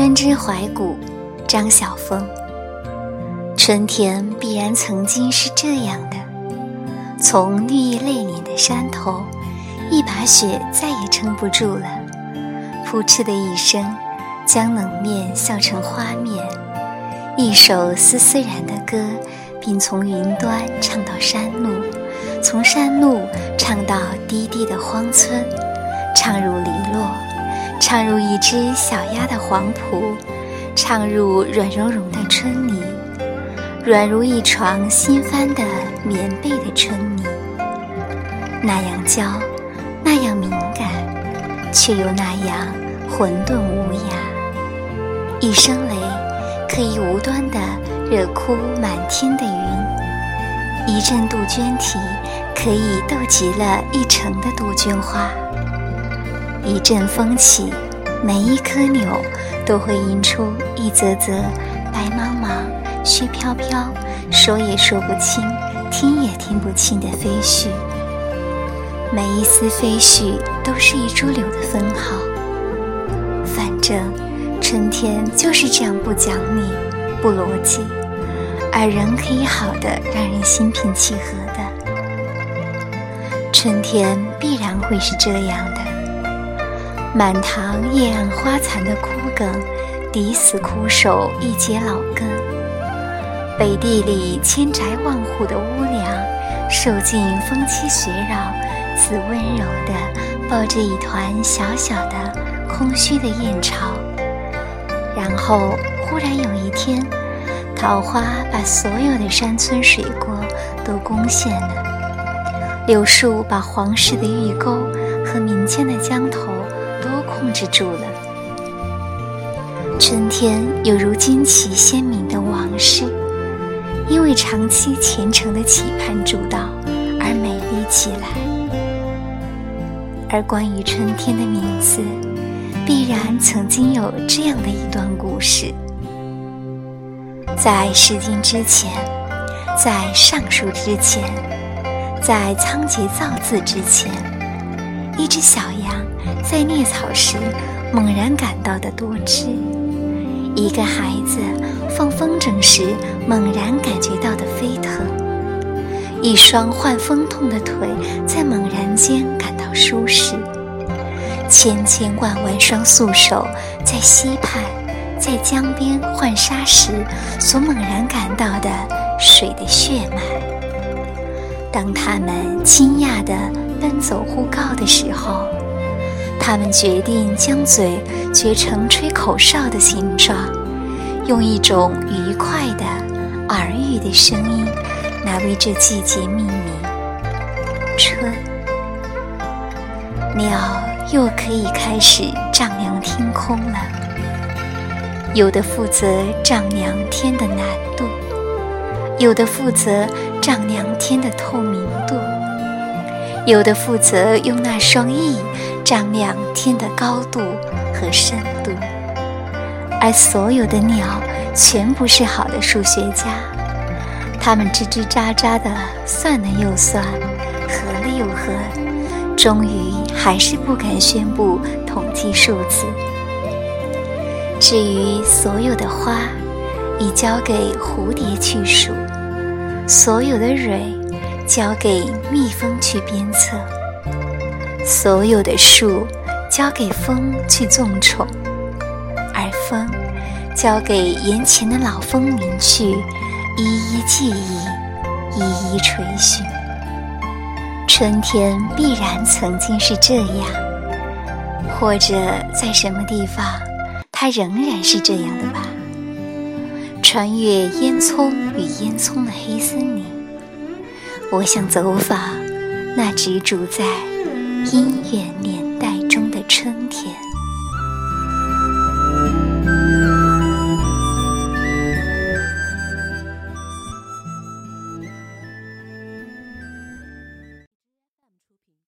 春之怀古，张晓峰。春天必然曾经是这样的：从绿意累敛的山头，一把雪再也撑不住了，扑哧的一声，将冷面笑成花面。一首丝丝然的歌，并从云端唱到山路，从山路唱到低低的荒村，唱入篱落，唱入一只小鸭的黄浦，唱入软融融的春泥，软如一床新翻的棉被的春泥，那样娇，那样敏感，却又那样混沌无涯，一声雷。可以无端的惹哭满天的云，一阵杜鹃啼，可以逗急了一城的杜鹃花。一阵风起，每一颗柳都会吟出一则则白茫茫、絮飘飘、说也说不清、听也听不清的飞絮。每一丝飞絮都是一株柳的分号。反正。春天就是这样不讲理、不逻辑，而人可以好的让人心平气和的。春天必然会是这样的：满塘夜暗花残的枯梗，抵死枯守一截老根；北地里千宅万户的屋梁，受尽风欺雪扰，似温柔地抱着一团小小的、空虚的燕巢。然后，忽然有一天，桃花把所有的山村水郭都攻陷了，柳树把皇室的御沟和民间的江头都控制住了。春天有如惊奇鲜明的往事，因为长期虔诚的期盼主导而美丽起来。而关于春天的名字。必然曾经有这样的一段故事：在《诗经》之前，在《尚书》之前，在仓颉造字之前，一只小羊在啮草时猛然感到的多汁；一个孩子放风筝时猛然感觉到的飞腾；一双患风痛的腿在猛然间感到舒适。千千万万双素手在溪畔、在江边浣纱时所猛然感到的水的血脉。当他们惊讶地奔走互告的时候，他们决定将嘴撅成吹口哨的形状，用一种愉快的耳语的声音来为这季节命名：春。鸟。又可以开始丈量天空了。有的负责丈量天的难度，有的负责丈量天的透明度，有的负责用那双翼丈量天的高度和深度。而所有的鸟全不是好的数学家，它们吱吱喳喳的算了又算，合了又合。终于还是不敢宣布统计数字。至于所有的花，已交给蝴蝶去数；所有的蕊，交给蜜蜂去鞭策；所有的树，交给风去纵宠；而风，交给眼前的老风铃去一一记忆，一一垂询。春天必然曾经是这样，或者在什么地方，它仍然是这样的吧。穿越烟囱与烟囱的黑森林，我想走访那执着在姻缘年。